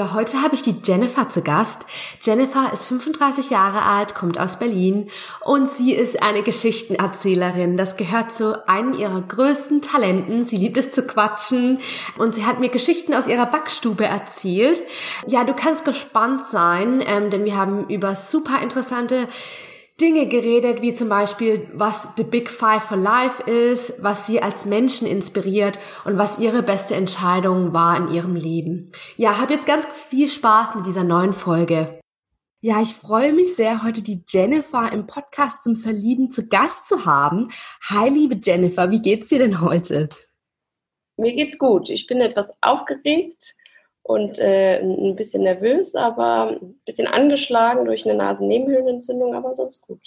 Ja, heute habe ich die Jennifer zu Gast. Jennifer ist 35 Jahre alt, kommt aus Berlin und sie ist eine Geschichtenerzählerin. Das gehört zu einem ihrer größten Talenten. Sie liebt es zu quatschen und sie hat mir Geschichten aus ihrer Backstube erzählt. Ja, du kannst gespannt sein, ähm, denn wir haben über super interessante Dinge geredet, wie zum Beispiel, was The Big Five for Life ist, was sie als Menschen inspiriert und was ihre beste Entscheidung war in ihrem Leben. Ja, habe jetzt ganz viel Spaß mit dieser neuen Folge. Ja, ich freue mich sehr, heute die Jennifer im Podcast zum Verlieben zu Gast zu haben. Hi, liebe Jennifer, wie geht's dir denn heute? Mir geht's gut. Ich bin etwas aufgeregt und äh, ein bisschen nervös, aber ein bisschen angeschlagen durch eine Nasennebenhöhlenentzündung, aber sonst gut.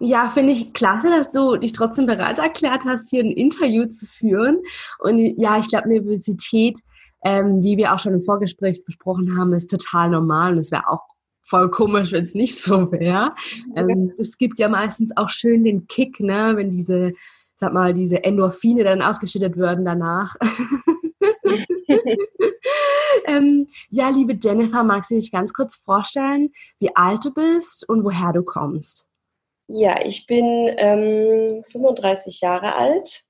Ja, finde ich klasse, dass du dich trotzdem bereit erklärt hast, hier ein Interview zu führen. Und ja, ich glaube, Nervosität, ähm, wie wir auch schon im Vorgespräch besprochen haben, ist total normal und es wäre auch voll komisch, wenn es nicht so wäre. Ähm, es gibt ja meistens auch schön den Kick, ne, wenn diese, sag mal, diese Endorphine dann ausgeschüttet werden danach. ähm, ja, liebe Jennifer, magst du dich ganz kurz vorstellen, wie alt du bist und woher du kommst? Ja, ich bin ähm, 35 Jahre alt,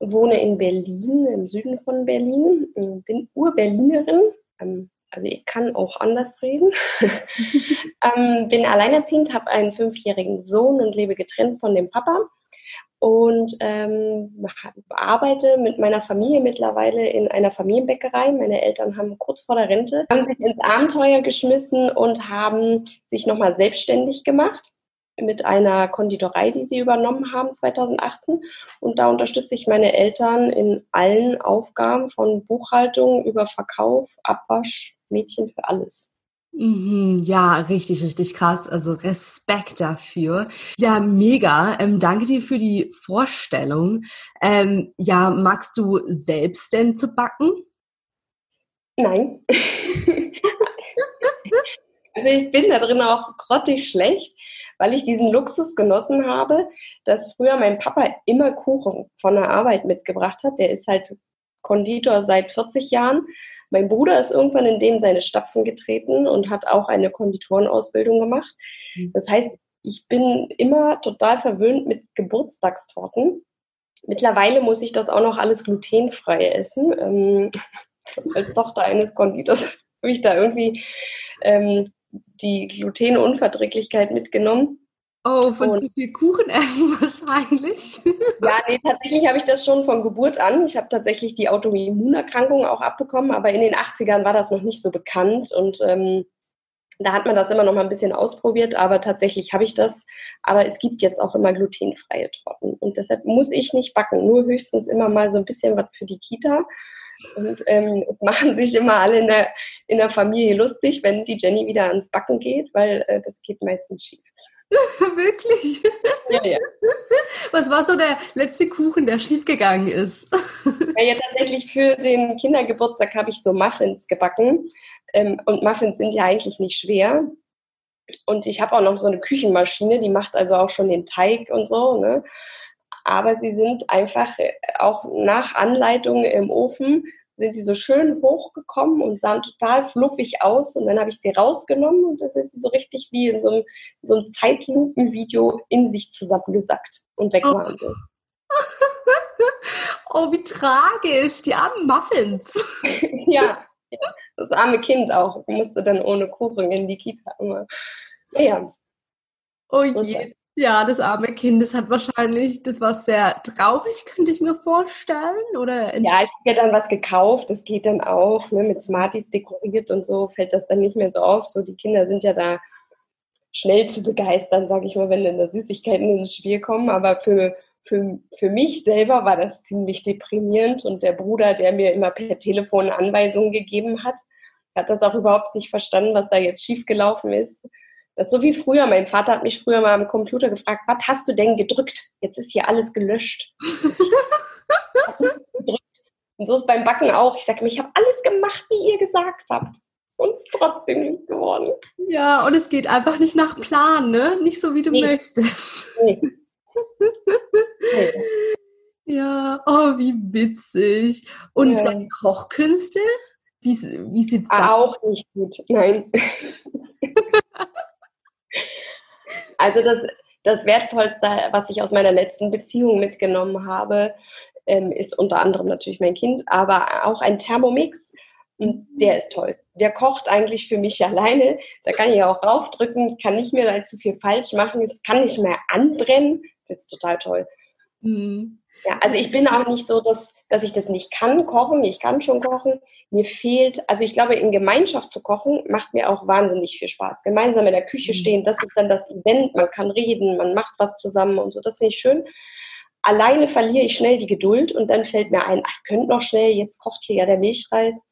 wohne in Berlin, im Süden von Berlin, bin Ur-Berlinerin, ähm, also ich kann auch anders reden. ähm, bin alleinerziehend, habe einen fünfjährigen Sohn und lebe getrennt von dem Papa und ähm, arbeite mit meiner Familie mittlerweile in einer Familienbäckerei. Meine Eltern haben kurz vor der Rente haben sich ins Abenteuer geschmissen und haben sich nochmal selbstständig gemacht mit einer Konditorei, die sie übernommen haben 2018. Und da unterstütze ich meine Eltern in allen Aufgaben von Buchhaltung über Verkauf, Abwasch, Mädchen für alles. Mhm, ja, richtig, richtig krass. Also Respekt dafür. Ja, mega. Ähm, danke dir für die Vorstellung. Ähm, ja, magst du selbst denn zu backen? Nein. also ich bin da drin auch grottig schlecht, weil ich diesen Luxus genossen habe, dass früher mein Papa immer Kuchen von der Arbeit mitgebracht hat. Der ist halt Konditor seit 40 Jahren mein Bruder ist irgendwann in dem seine Stapfen getreten und hat auch eine Konditorenausbildung gemacht. Mhm. Das heißt, ich bin immer total verwöhnt mit Geburtstagstorten. Mittlerweile muss ich das auch noch alles glutenfrei essen. Ähm, als Tochter eines Konditors habe ich da irgendwie ähm, die Glutenunverträglichkeit mitgenommen. Oh, von und, zu viel Kuchen essen wahrscheinlich. ja, nee, tatsächlich habe ich das schon von Geburt an. Ich habe tatsächlich die Autoimmunerkrankung auch abbekommen, aber in den 80ern war das noch nicht so bekannt und ähm, da hat man das immer noch mal ein bisschen ausprobiert, aber tatsächlich habe ich das. Aber es gibt jetzt auch immer glutenfreie Torten und deshalb muss ich nicht backen, nur höchstens immer mal so ein bisschen was für die Kita. Und ähm, machen sich immer alle in der, in der Familie lustig, wenn die Jenny wieder ans Backen geht, weil äh, das geht meistens schief. Wirklich? Ja, ja. Was war so der letzte Kuchen, der schiefgegangen ist? Ja, ja, tatsächlich für den Kindergeburtstag habe ich so Muffins gebacken. Ähm, und Muffins sind ja eigentlich nicht schwer. Und ich habe auch noch so eine Küchenmaschine, die macht also auch schon den Teig und so. Ne? Aber sie sind einfach äh, auch nach Anleitung im Ofen sind sie so schön hochgekommen und sahen total fluffig aus. Und dann habe ich sie rausgenommen und dann sind sie so richtig wie in so einem, so einem Zeitlupenvideo in sich zusammengesackt und weg oh. waren sie. oh, wie tragisch, die armen Muffins. ja, ja, das arme Kind auch. musste dann ohne Kuchen in die Kita immer. Ja. Oh je. Ja, das arme Kind, das hat wahrscheinlich, das war sehr traurig, könnte ich mir vorstellen. Oder ja, ich habe ja dann was gekauft, das geht dann auch, ne, mit Smarties dekoriert und so, fällt das dann nicht mehr so auf. So, die Kinder sind ja da schnell zu begeistern, sage ich mal, wenn dann da Süßigkeiten ins Spiel kommen. Aber für, für, für mich selber war das ziemlich deprimierend und der Bruder, der mir immer per Telefon Anweisungen gegeben hat, hat das auch überhaupt nicht verstanden, was da jetzt schiefgelaufen ist das ist so wie früher. Mein Vater hat mich früher mal am Computer gefragt, was hast du denn gedrückt? Jetzt ist hier alles gelöscht. Und so ist beim Backen auch. Ich sage mir, ich habe alles gemacht, wie ihr gesagt habt. Und es ist trotzdem nicht geworden. Ja, und es geht einfach nicht nach Plan, ne? Nicht so, wie du nee. möchtest. Nee. nee. Ja, oh, wie witzig. Und ja. deine Kochkünste? Wie, wie sieht's da Auch nicht gut, nein. also das, das Wertvollste, was ich aus meiner letzten Beziehung mitgenommen habe, ähm, ist unter anderem natürlich mein Kind, aber auch ein Thermomix. Und der ist toll. Der kocht eigentlich für mich alleine. Da kann ich ja auch raufdrücken, kann nicht mehr allzu viel falsch machen. Es kann nicht mehr anbrennen. Das ist total toll. Mhm. Ja, also ich bin auch nicht so, dass, dass ich das nicht kann, kochen. Ich kann schon kochen. Mir fehlt, also ich glaube, in Gemeinschaft zu kochen macht mir auch wahnsinnig viel Spaß. Gemeinsam in der Küche mhm. stehen, das ist dann das Event. Man kann reden, man macht was zusammen und so. Das finde ich schön. Alleine verliere ich schnell die Geduld und dann fällt mir ein, ach, könnt noch schnell, jetzt kocht hier ja der Milchreis.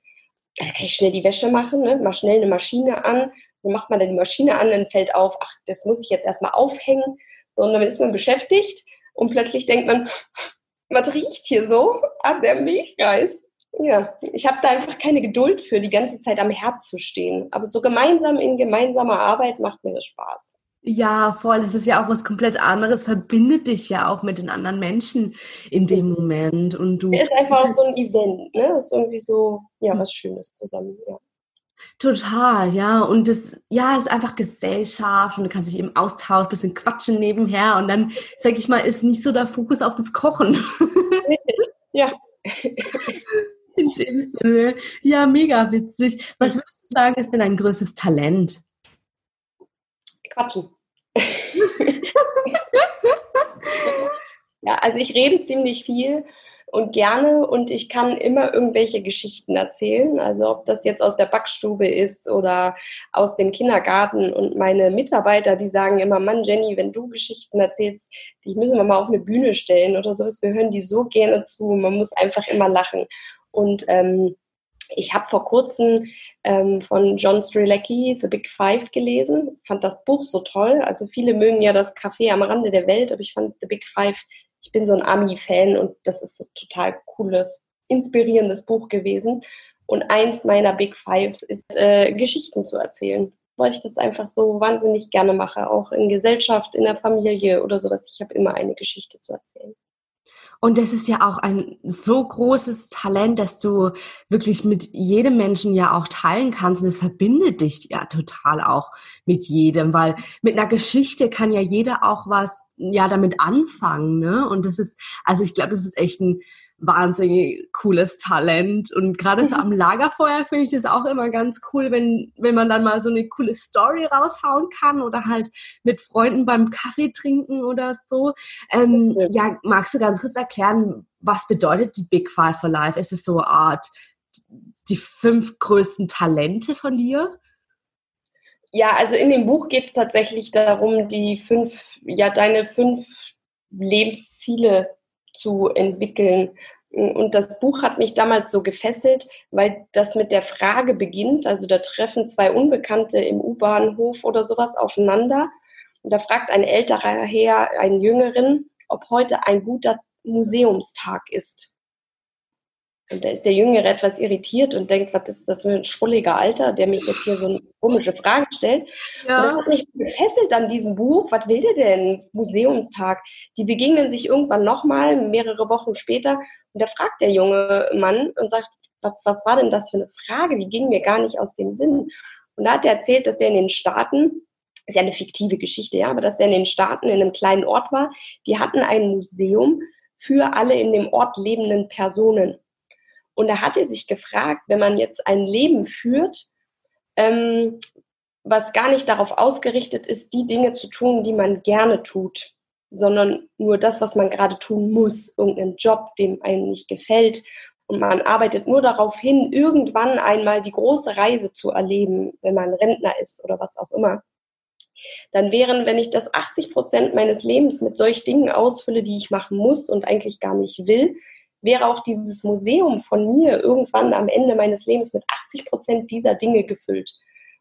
Da kann ich schnell die Wäsche machen, ne? mal schnell eine Maschine an. Dann macht man dann die Maschine an, dann fällt auf, ach, das muss ich jetzt erstmal aufhängen. Und dann ist man beschäftigt und plötzlich denkt man, was riecht hier so? Ah, der Milchreis. Ja, ich habe da einfach keine Geduld für, die ganze Zeit am Herd zu stehen. Aber so gemeinsam in gemeinsamer Arbeit macht mir das Spaß. Ja, voll. Das ist ja auch was komplett anderes, verbindet dich ja auch mit den anderen Menschen in dem Moment. Und du. Es ist einfach so ein Event, ne? Das ist irgendwie so, ja, was Schönes zusammen, ja. Total, ja. Und das, ja, ist einfach Gesellschaft und du kannst dich eben austauschen, bisschen quatschen nebenher und dann, sag ich mal, ist nicht so der Fokus auf das Kochen. Ja. In dem Sinne. Ja, mega witzig. Was würdest du sagen, ist denn dein größtes Talent? Quatschen. ja, also ich rede ziemlich viel und gerne und ich kann immer irgendwelche Geschichten erzählen. Also ob das jetzt aus der Backstube ist oder aus dem Kindergarten und meine Mitarbeiter, die sagen immer, Mann, Jenny, wenn du Geschichten erzählst, die müssen wir mal auf eine Bühne stellen oder sowas. Wir hören die so gerne zu. Man muss einfach immer lachen. Und ähm, ich habe vor kurzem ähm, von John Strilecki The Big Five gelesen, fand das Buch so toll. Also viele mögen ja das Café am Rande der Welt, aber ich fand The Big Five ich bin so ein Ami-Fan und das ist so total cooles, inspirierendes Buch gewesen. Und eins meiner Big Fives ist, äh, Geschichten zu erzählen, weil ich das einfach so wahnsinnig gerne mache, auch in Gesellschaft, in der Familie oder sowas. Ich habe immer eine Geschichte zu erzählen. Und das ist ja auch ein so großes Talent, dass du wirklich mit jedem Menschen ja auch teilen kannst. Und es verbindet dich ja total auch mit jedem, weil mit einer Geschichte kann ja jeder auch was ja damit anfangen. Ne? Und das ist, also ich glaube, das ist echt ein wahnsinnig cooles Talent. Und gerade so am Lagerfeuer finde ich das auch immer ganz cool, wenn, wenn man dann mal so eine coole Story raushauen kann oder halt mit Freunden beim Kaffee trinken oder so. Ähm, ja, magst du ganz kurz erklären, was bedeutet die Big Five for Life? Ist es so eine Art die fünf größten Talente von dir? Ja, also in dem Buch geht es tatsächlich darum, die fünf, ja, deine fünf Lebensziele zu entwickeln. Und das Buch hat mich damals so gefesselt, weil das mit der Frage beginnt. Also da treffen zwei Unbekannte im U-Bahnhof oder sowas aufeinander. Und da fragt ein älterer Herr einen Jüngeren, ob heute ein guter Museumstag ist. Und da ist der Jüngere etwas irritiert und denkt, was ist das für ein schrulliger Alter, der mich jetzt hier so eine komische Frage stellt. Ja. Und das hat mich gefesselt an diesem Buch. Was will der denn? Museumstag. Die begegnen sich irgendwann nochmal, mehrere Wochen später. Und da fragt der junge Mann und sagt, was, was war denn das für eine Frage? Die ging mir gar nicht aus dem Sinn. Und da hat er erzählt, dass der in den Staaten, ist ja eine fiktive Geschichte, ja, aber dass der in den Staaten in einem kleinen Ort war, die hatten ein Museum für alle in dem Ort lebenden Personen. Und da hat er sich gefragt, wenn man jetzt ein Leben führt, ähm, was gar nicht darauf ausgerichtet ist, die Dinge zu tun, die man gerne tut, sondern nur das, was man gerade tun muss, irgendeinen Job, dem einem nicht gefällt. Und man arbeitet nur darauf hin, irgendwann einmal die große Reise zu erleben, wenn man Rentner ist oder was auch immer. Dann wären, wenn ich das 80 Prozent meines Lebens mit solch Dingen ausfülle, die ich machen muss und eigentlich gar nicht will, wäre auch dieses Museum von mir irgendwann am Ende meines Lebens mit 80 Prozent dieser Dinge gefüllt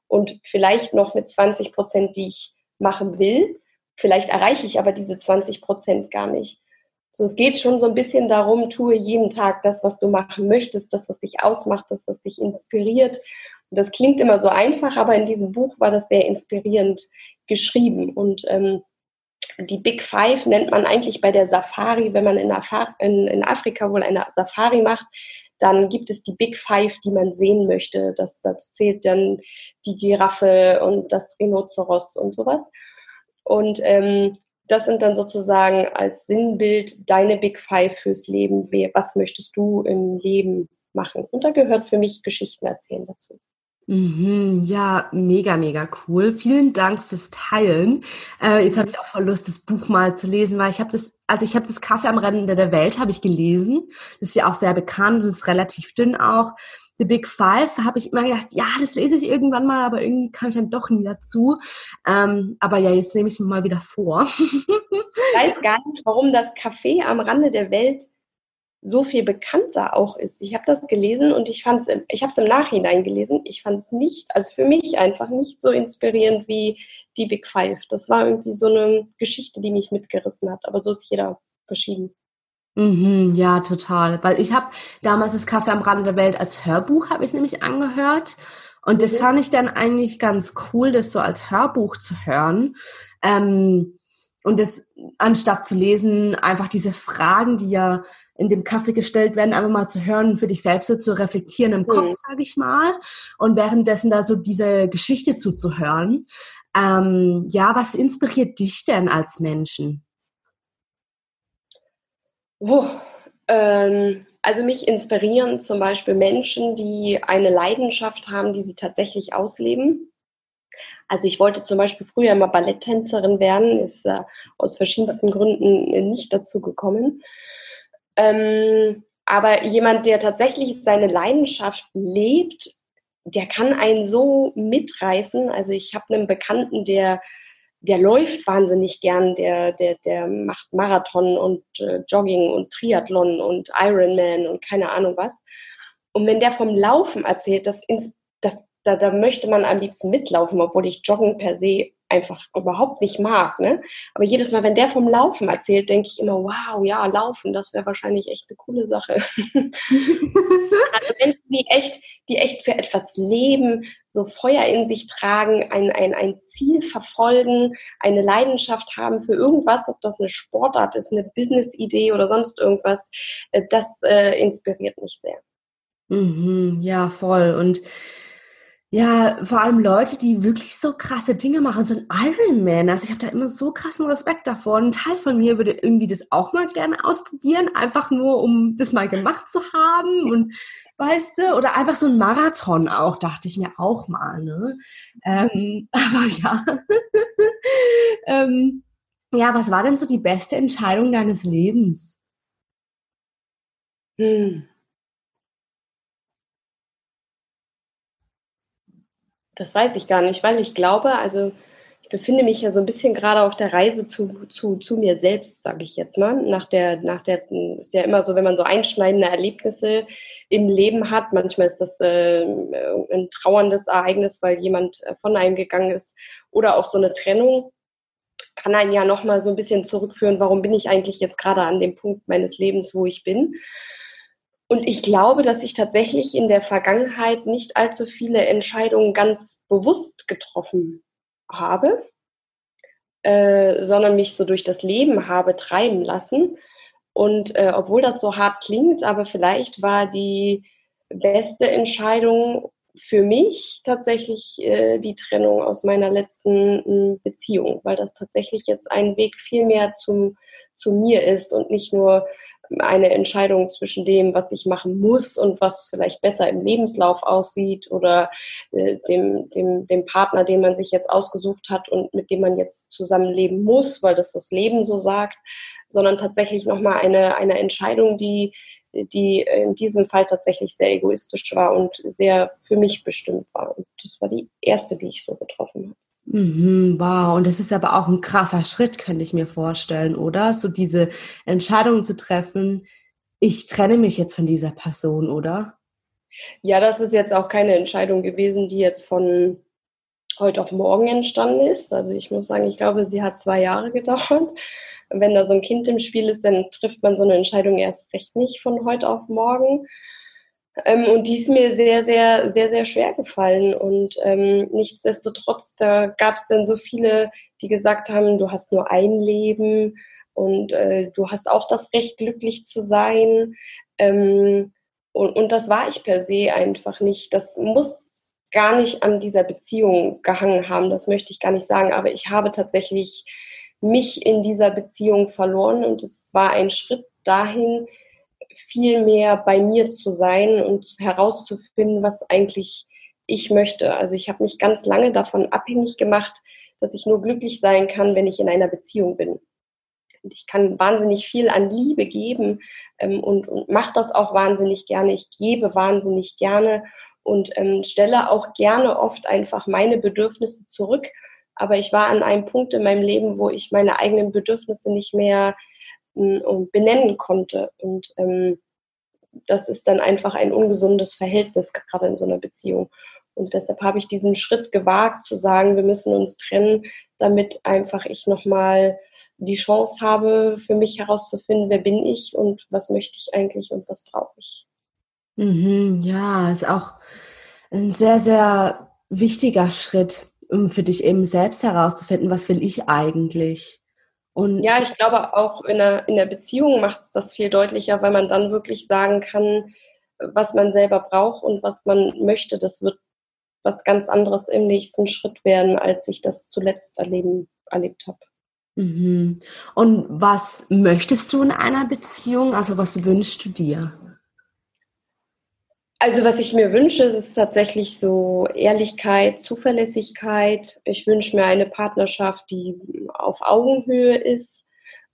und vielleicht noch mit 20 Prozent, die ich machen will. Vielleicht erreiche ich aber diese 20 Prozent gar nicht. So, es geht schon so ein bisschen darum, tue jeden Tag das, was du machen möchtest, das, was dich ausmacht, das, was dich inspiriert. Und das klingt immer so einfach, aber in diesem Buch war das sehr inspirierend geschrieben. Und ähm, die Big Five nennt man eigentlich bei der Safari, wenn man in, Afar in, in Afrika wohl eine Safari macht, dann gibt es die Big Five, die man sehen möchte. Das, dazu zählt dann die Giraffe und das Rhinoceros und sowas. Und ähm, das sind dann sozusagen als Sinnbild deine Big Five fürs Leben. Was möchtest du im Leben machen? Und da gehört für mich Geschichten erzählen dazu. Mhm, ja, mega, mega cool. Vielen Dank fürs Teilen. Äh, jetzt habe ich auch voll Lust, das Buch mal zu lesen, weil ich habe das, also ich habe das Kaffee am Rande der Welt habe ich gelesen. Das ist ja auch sehr bekannt und ist relativ dünn auch. The Big Five habe ich immer gedacht, ja, das lese ich irgendwann mal, aber irgendwie kam ich dann doch nie dazu. Ähm, aber ja, jetzt nehme ich es mir mal wieder vor. ich weiß gar nicht, warum das Café am Rande der Welt so viel bekannter auch ist. Ich habe das gelesen und ich fand es, ich habe es im Nachhinein gelesen. Ich fand es nicht, also für mich einfach nicht so inspirierend wie die Big Five. Das war irgendwie so eine Geschichte, die mich mitgerissen hat. Aber so ist jeder verschieden. Mhm, ja, total. Weil ich habe damals das Kaffee am Rande der Welt als Hörbuch, habe ich es nämlich angehört. Und das mhm. fand ich dann eigentlich ganz cool, das so als Hörbuch zu hören. Ähm, und das anstatt zu lesen, einfach diese Fragen, die ja in dem Kaffee gestellt werden, einfach mal zu hören, für dich selbst so zu reflektieren im Kopf, mhm. sage ich mal. Und währenddessen da so diese Geschichte zuzuhören. Ähm, ja, was inspiriert dich denn als Menschen? Oh, ähm, also mich inspirieren zum Beispiel Menschen, die eine Leidenschaft haben, die sie tatsächlich ausleben. Also ich wollte zum Beispiel früher immer Balletttänzerin werden, ist äh, aus verschiedensten Gründen nicht dazu gekommen. Ähm, aber jemand, der tatsächlich seine Leidenschaft lebt, der kann einen so mitreißen. Also ich habe einen Bekannten, der der läuft wahnsinnig gern, der, der, der macht Marathon und äh, Jogging und Triathlon und Ironman und keine Ahnung was. Und wenn der vom Laufen erzählt, das, das, da, da möchte man am liebsten mitlaufen, obwohl ich Joggen per se einfach überhaupt nicht mag. Ne? Aber jedes Mal, wenn der vom Laufen erzählt, denke ich immer, wow, ja, Laufen, das wäre wahrscheinlich echt eine coole Sache. also Menschen, die echt, die echt für etwas leben, so Feuer in sich tragen, ein, ein, ein Ziel verfolgen, eine Leidenschaft haben für irgendwas, ob das eine Sportart ist, eine Business-Idee oder sonst irgendwas, äh, das äh, inspiriert mich sehr. Mhm, ja, voll. Und ja, vor allem Leute, die wirklich so krasse Dinge machen, sind Ironman. Also ich habe da immer so krassen Respekt davor. Ein Teil von mir würde irgendwie das auch mal gerne ausprobieren, einfach nur, um das mal gemacht zu haben. Und weißt du, oder einfach so ein Marathon auch, dachte ich mir auch mal. Ne? Ähm, aber ja. ähm, ja, was war denn so die beste Entscheidung deines Lebens? Hm. Das weiß ich gar nicht, weil ich glaube, also ich befinde mich ja so ein bisschen gerade auf der Reise zu, zu, zu mir selbst, sage ich jetzt mal. Nach der, nach der, ist ja immer so, wenn man so einschneidende Erlebnisse im Leben hat, manchmal ist das äh, ein trauerndes Ereignis, weil jemand äh, von einem gegangen ist, oder auch so eine Trennung, kann einen ja nochmal so ein bisschen zurückführen, warum bin ich eigentlich jetzt gerade an dem Punkt meines Lebens, wo ich bin. Und ich glaube, dass ich tatsächlich in der Vergangenheit nicht allzu viele Entscheidungen ganz bewusst getroffen habe, äh, sondern mich so durch das Leben habe treiben lassen. Und äh, obwohl das so hart klingt, aber vielleicht war die beste Entscheidung für mich tatsächlich äh, die Trennung aus meiner letzten hm, Beziehung, weil das tatsächlich jetzt ein Weg viel mehr zum, zu mir ist und nicht nur eine Entscheidung zwischen dem, was ich machen muss und was vielleicht besser im Lebenslauf aussieht oder äh, dem, dem, dem Partner, den man sich jetzt ausgesucht hat und mit dem man jetzt zusammenleben muss, weil das das Leben so sagt, sondern tatsächlich nochmal eine, eine Entscheidung, die, die in diesem Fall tatsächlich sehr egoistisch war und sehr für mich bestimmt war. Und das war die erste, die ich so getroffen habe. Mhm, wow, und das ist aber auch ein krasser Schritt, könnte ich mir vorstellen, oder? So diese Entscheidung zu treffen, ich trenne mich jetzt von dieser Person, oder? Ja, das ist jetzt auch keine Entscheidung gewesen, die jetzt von heute auf morgen entstanden ist. Also ich muss sagen, ich glaube, sie hat zwei Jahre gedauert. Wenn da so ein Kind im Spiel ist, dann trifft man so eine Entscheidung erst recht nicht von heute auf morgen. Ähm, und die ist mir sehr, sehr, sehr, sehr schwer gefallen. Und ähm, nichtsdestotrotz, da gab es dann so viele, die gesagt haben, du hast nur ein Leben und äh, du hast auch das Recht, glücklich zu sein. Ähm, und, und das war ich per se einfach nicht. Das muss gar nicht an dieser Beziehung gehangen haben, das möchte ich gar nicht sagen, aber ich habe tatsächlich mich in dieser Beziehung verloren und es war ein Schritt dahin, viel mehr bei mir zu sein und herauszufinden, was eigentlich ich möchte. Also ich habe mich ganz lange davon abhängig gemacht, dass ich nur glücklich sein kann, wenn ich in einer Beziehung bin. Und ich kann wahnsinnig viel an Liebe geben ähm, und, und mache das auch wahnsinnig gerne. Ich gebe wahnsinnig gerne und ähm, stelle auch gerne oft einfach meine Bedürfnisse zurück. Aber ich war an einem Punkt in meinem Leben, wo ich meine eigenen Bedürfnisse nicht mehr äh, benennen konnte. Und ähm, das ist dann einfach ein ungesundes Verhältnis, gerade in so einer Beziehung. Und deshalb habe ich diesen Schritt gewagt, zu sagen, wir müssen uns trennen, damit einfach ich nochmal die Chance habe, für mich herauszufinden, wer bin ich und was möchte ich eigentlich und was brauche ich. Mhm, ja, ist auch ein sehr, sehr wichtiger Schritt, um für dich eben selbst herauszufinden, was will ich eigentlich. Und ja, ich glaube auch in der, in der Beziehung macht es das viel deutlicher, weil man dann wirklich sagen kann, was man selber braucht und was man möchte. Das wird was ganz anderes im nächsten Schritt werden, als ich das zuletzt erleben, erlebt habe. Mhm. Und was möchtest du in einer Beziehung? Also was wünschst du dir? Also was ich mir wünsche, ist tatsächlich so Ehrlichkeit, Zuverlässigkeit. Ich wünsche mir eine Partnerschaft, die auf Augenhöhe ist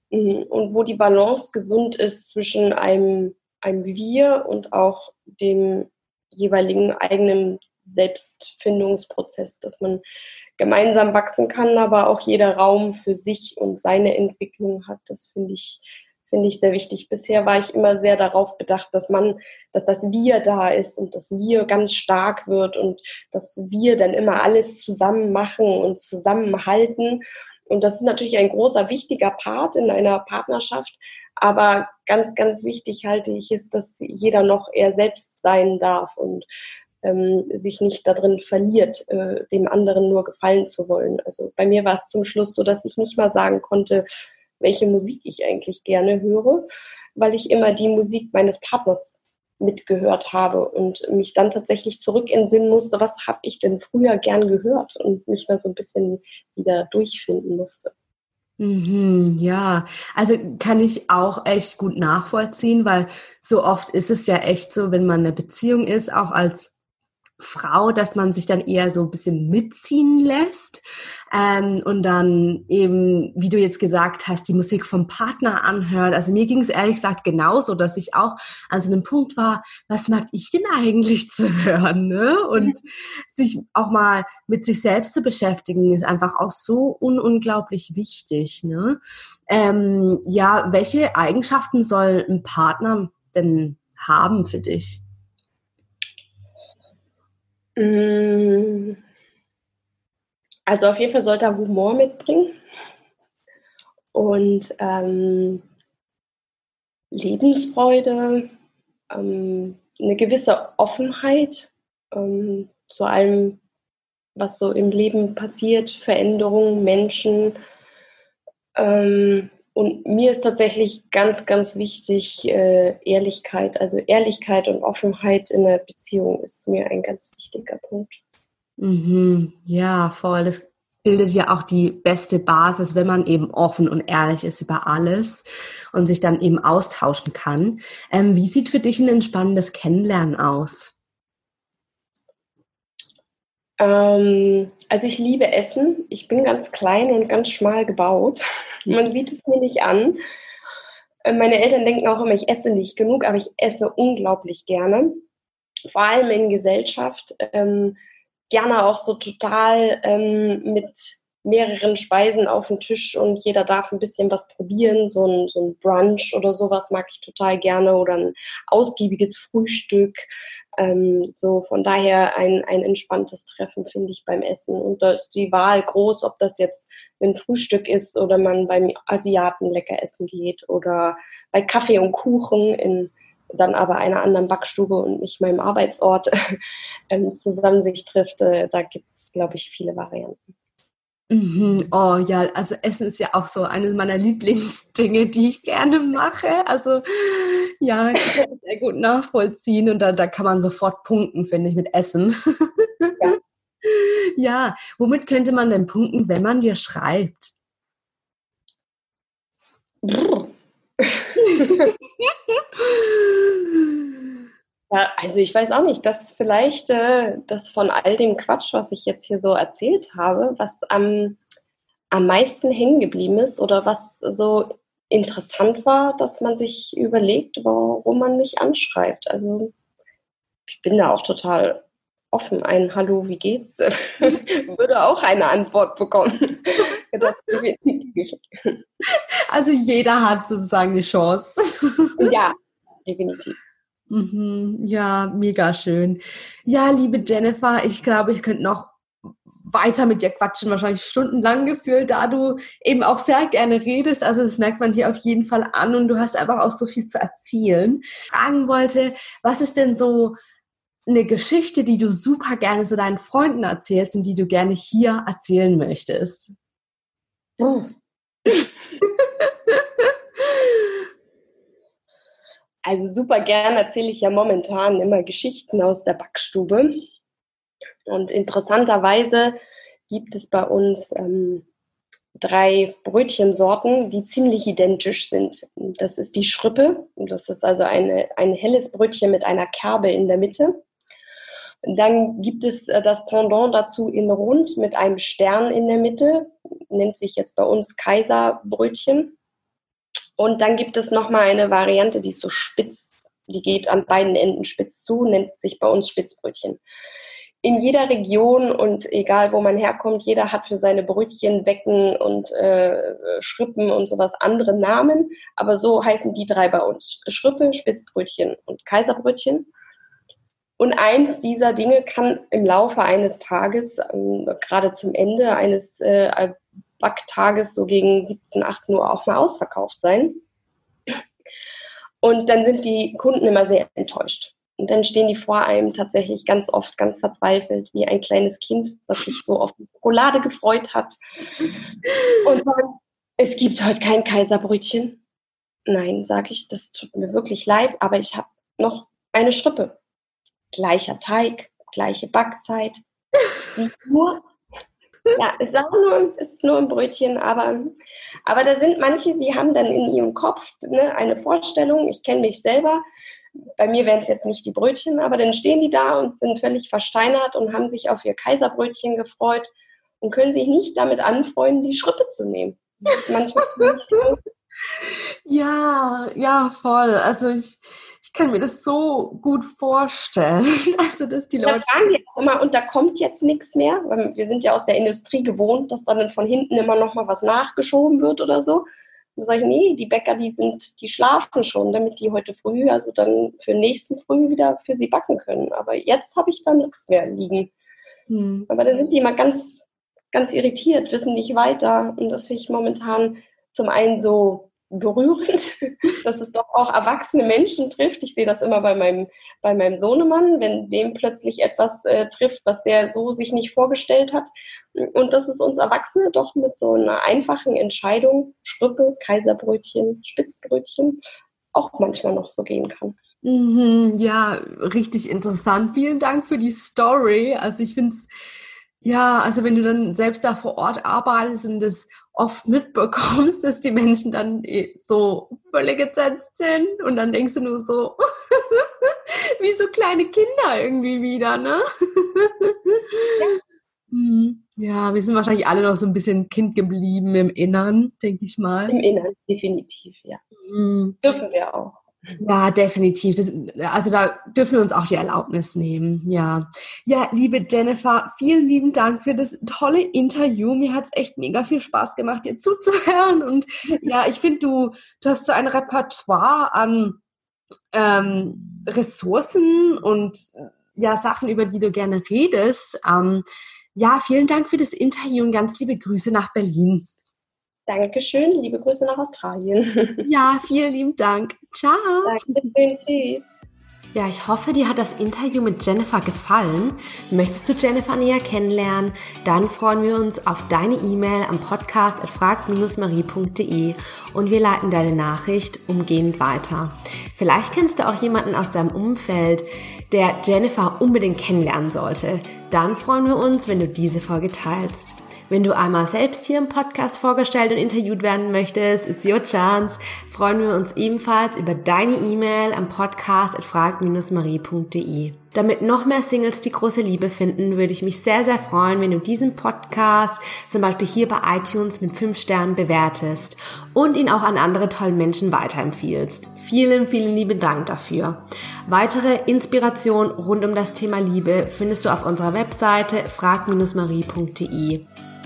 mm, und wo die Balance gesund ist zwischen einem, einem Wir und auch dem jeweiligen eigenen Selbstfindungsprozess, dass man gemeinsam wachsen kann, aber auch jeder Raum für sich und seine Entwicklung hat. Das finde ich finde ich sehr wichtig. Bisher war ich immer sehr darauf bedacht, dass man, dass das Wir da ist und das Wir ganz stark wird und dass wir dann immer alles zusammen machen und zusammenhalten. Und das ist natürlich ein großer, wichtiger Part in einer Partnerschaft. Aber ganz, ganz wichtig halte ich ist, dass jeder noch er selbst sein darf und ähm, sich nicht darin verliert, äh, dem anderen nur gefallen zu wollen. Also bei mir war es zum Schluss so, dass ich nicht mal sagen konnte, welche Musik ich eigentlich gerne höre, weil ich immer die Musik meines Partners mitgehört habe und mich dann tatsächlich zurück entsinnen musste, was habe ich denn früher gern gehört und mich mal so ein bisschen wieder durchfinden musste. Mhm, ja, also kann ich auch echt gut nachvollziehen, weil so oft ist es ja echt so, wenn man in einer Beziehung ist, auch als Frau, dass man sich dann eher so ein bisschen mitziehen lässt ähm, und dann eben, wie du jetzt gesagt hast, die Musik vom Partner anhört. Also mir ging es ehrlich gesagt genauso, dass ich auch an so einem Punkt war, was mag ich denn eigentlich zu hören? Ne? Und sich auch mal mit sich selbst zu beschäftigen, ist einfach auch so un unglaublich wichtig. Ne? Ähm, ja, welche Eigenschaften soll ein Partner denn haben für dich? Mm. Also auf jeden Fall sollte er Humor mitbringen und ähm, Lebensfreude, ähm, eine gewisse Offenheit ähm, zu allem, was so im Leben passiert, Veränderungen, Menschen. Ähm, und mir ist tatsächlich ganz, ganz wichtig äh, Ehrlichkeit. Also Ehrlichkeit und Offenheit in der Beziehung ist mir ein ganz wichtiger Punkt. Mhm. Ja, voll. Das bildet ja auch die beste Basis, wenn man eben offen und ehrlich ist über alles und sich dann eben austauschen kann. Ähm, wie sieht für dich ein entspannendes Kennenlernen aus? Ähm, also ich liebe Essen. Ich bin ganz klein und ganz schmal gebaut. Man sieht es mir nicht an. Äh, meine Eltern denken auch immer, ich esse nicht genug, aber ich esse unglaublich gerne. Vor allem in Gesellschaft. Ähm, gerne auch so total ähm, mit mehreren Speisen auf den Tisch und jeder darf ein bisschen was probieren. So ein, so ein Brunch oder sowas mag ich total gerne oder ein ausgiebiges Frühstück. Ähm, so von daher ein, ein entspanntes Treffen finde ich beim Essen. Und da ist die Wahl groß, ob das jetzt ein Frühstück ist oder man beim Asiaten lecker essen geht oder bei Kaffee und Kuchen in dann aber einer anderen Backstube und nicht meinem Arbeitsort ähm, zusammen sich trifft. Äh, da gibt es, glaube ich, viele Varianten. Mhm. Oh ja, also Essen ist ja auch so eines meiner Lieblingsdinge, die ich gerne mache. Also ja, kann ich sehr gut nachvollziehen und da, da kann man sofort punkten, finde ich, mit Essen. Ja. ja, womit könnte man denn punkten, wenn man dir schreibt? Ja, also ich weiß auch nicht, dass vielleicht äh, das von all dem Quatsch, was ich jetzt hier so erzählt habe, was am, am meisten hängen geblieben ist oder was so interessant war, dass man sich überlegt, warum man mich anschreibt. Also ich bin da auch total offen. Ein Hallo, wie geht's? Würde auch eine Antwort bekommen. also jeder hat sozusagen eine Chance. ja, definitiv. Mhm, ja, mega schön. Ja, liebe Jennifer, ich glaube, ich könnte noch weiter mit dir quatschen, wahrscheinlich stundenlang gefühlt, da du eben auch sehr gerne redest. Also das merkt man dir auf jeden Fall an und du hast einfach auch so viel zu erzählen. Fragen wollte, was ist denn so eine Geschichte, die du super gerne so deinen Freunden erzählst und die du gerne hier erzählen möchtest? Oh. Also super gern erzähle ich ja momentan immer Geschichten aus der Backstube. Und interessanterweise gibt es bei uns ähm, drei Brötchensorten, die ziemlich identisch sind. Das ist die Schrippe. Das ist also eine, ein helles Brötchen mit einer Kerbe in der Mitte. Dann gibt es äh, das Pendant dazu in Rund mit einem Stern in der Mitte, nennt sich jetzt bei uns Kaiserbrötchen. Und dann gibt es nochmal eine Variante, die ist so spitz, die geht an beiden Enden spitz zu, nennt sich bei uns Spitzbrötchen. In jeder Region und egal wo man herkommt, jeder hat für seine Brötchen, Becken und äh, Schrippen und sowas andere Namen. Aber so heißen die drei bei uns. Schrippe, Spitzbrötchen und Kaiserbrötchen. Und eins dieser Dinge kann im Laufe eines Tages, ähm, gerade zum Ende eines äh, Backtages so gegen 17, 18 Uhr auch mal ausverkauft sein. Und dann sind die Kunden immer sehr enttäuscht. Und dann stehen die vor einem tatsächlich ganz oft ganz verzweifelt, wie ein kleines Kind, das sich so auf die Schokolade gefreut hat. Und dann, es gibt heute kein Kaiserbrötchen. Nein, sage ich, das tut mir wirklich leid, aber ich habe noch eine Schrippe. Gleicher Teig, gleiche Backzeit. Nur ja, ist auch nur, ist nur ein Brötchen, aber, aber da sind manche, die haben dann in ihrem Kopf ne, eine Vorstellung. Ich kenne mich selber. Bei mir wären es jetzt nicht die Brötchen, aber dann stehen die da und sind völlig versteinert und haben sich auf ihr Kaiserbrötchen gefreut und können sich nicht damit anfreunden, die Schrippe zu nehmen. Das ist manchmal so. Ja, ja, voll. Also ich, ich kann mir das so gut vorstellen. Also, dass die Leute. Da fragen wir auch immer, und da kommt jetzt nichts mehr, weil wir sind ja aus der Industrie gewohnt, dass dann von hinten immer noch mal was nachgeschoben wird oder so. Und sage ich, nee, die Bäcker, die sind, die schlafen schon, damit die heute früh, also dann für nächsten Früh wieder für sie backen können. Aber jetzt habe ich da nichts mehr liegen. Hm. Aber dann sind die immer ganz, ganz irritiert, wissen nicht weiter. Und das finde ich momentan zum einen so berührend, dass es doch auch erwachsene Menschen trifft. Ich sehe das immer bei meinem, bei meinem Sohnemann, wenn dem plötzlich etwas äh, trifft, was der so sich nicht vorgestellt hat. Und dass es uns Erwachsene doch mit so einer einfachen Entscheidung, Schrippe, Kaiserbrötchen, Spitzbrötchen, auch manchmal noch so gehen kann. Mhm, ja, richtig interessant. Vielen Dank für die Story. Also ich finde es ja, also wenn du dann selbst da vor Ort arbeitest und das oft mitbekommst, dass die Menschen dann eh so völlig gesetzt sind und dann denkst du nur so, wie so kleine Kinder irgendwie wieder, ne? ja. Hm, ja, wir sind wahrscheinlich alle noch so ein bisschen Kind geblieben im Innern, denke ich mal. Im Innern, definitiv, ja. Mhm. Dürfen wir auch. Ja, definitiv. Das, also da dürfen wir uns auch die Erlaubnis nehmen. Ja. Ja, liebe Jennifer, vielen lieben Dank für das tolle Interview. Mir hat es echt mega viel Spaß gemacht, dir zuzuhören. Und ja, ich finde, du, du hast so ein Repertoire an ähm, Ressourcen und ja, Sachen, über die du gerne redest. Ähm, ja, vielen Dank für das Interview und ganz liebe Grüße nach Berlin. Dankeschön, liebe Grüße nach Australien. Ja, vielen lieben Dank. Ciao. Dankeschön, tschüss. Ja, ich hoffe, dir hat das Interview mit Jennifer gefallen. Möchtest du Jennifer näher kennenlernen? Dann freuen wir uns auf deine E-Mail am Podcast frag-marie.de und wir leiten deine Nachricht umgehend weiter. Vielleicht kennst du auch jemanden aus deinem Umfeld, der Jennifer unbedingt kennenlernen sollte. Dann freuen wir uns, wenn du diese Folge teilst. Wenn du einmal selbst hier im Podcast vorgestellt und interviewt werden möchtest, it's your chance, freuen wir uns ebenfalls über deine E-Mail am Podcast at frag-marie.de. Damit noch mehr Singles die große Liebe finden, würde ich mich sehr, sehr freuen, wenn du diesen Podcast zum Beispiel hier bei iTunes mit 5 Sternen bewertest und ihn auch an andere tolle Menschen weiterempfiehlst. Vielen, vielen lieben Dank dafür. Weitere Inspiration rund um das Thema Liebe findest du auf unserer Webseite frag-marie.de.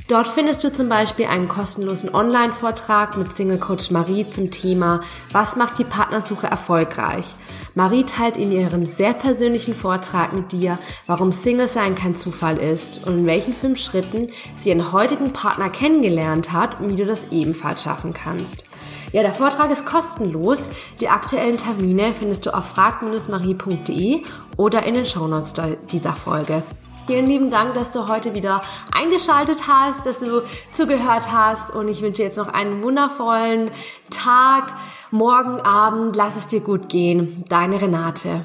Dort findest du zum Beispiel einen kostenlosen Online-Vortrag mit Single Coach Marie zum Thema Was macht die Partnersuche erfolgreich? Marie teilt in ihrem sehr persönlichen Vortrag mit dir, warum Single sein kein Zufall ist und in welchen fünf Schritten sie ihren heutigen Partner kennengelernt hat und wie du das ebenfalls schaffen kannst. Ja, der Vortrag ist kostenlos. Die aktuellen Termine findest du auf frag-marie.de oder in den Shownotes dieser Folge. Vielen lieben Dank, dass du heute wieder eingeschaltet hast, dass du zugehört hast und ich wünsche jetzt noch einen wundervollen Tag, morgen Abend, lass es dir gut gehen. Deine Renate.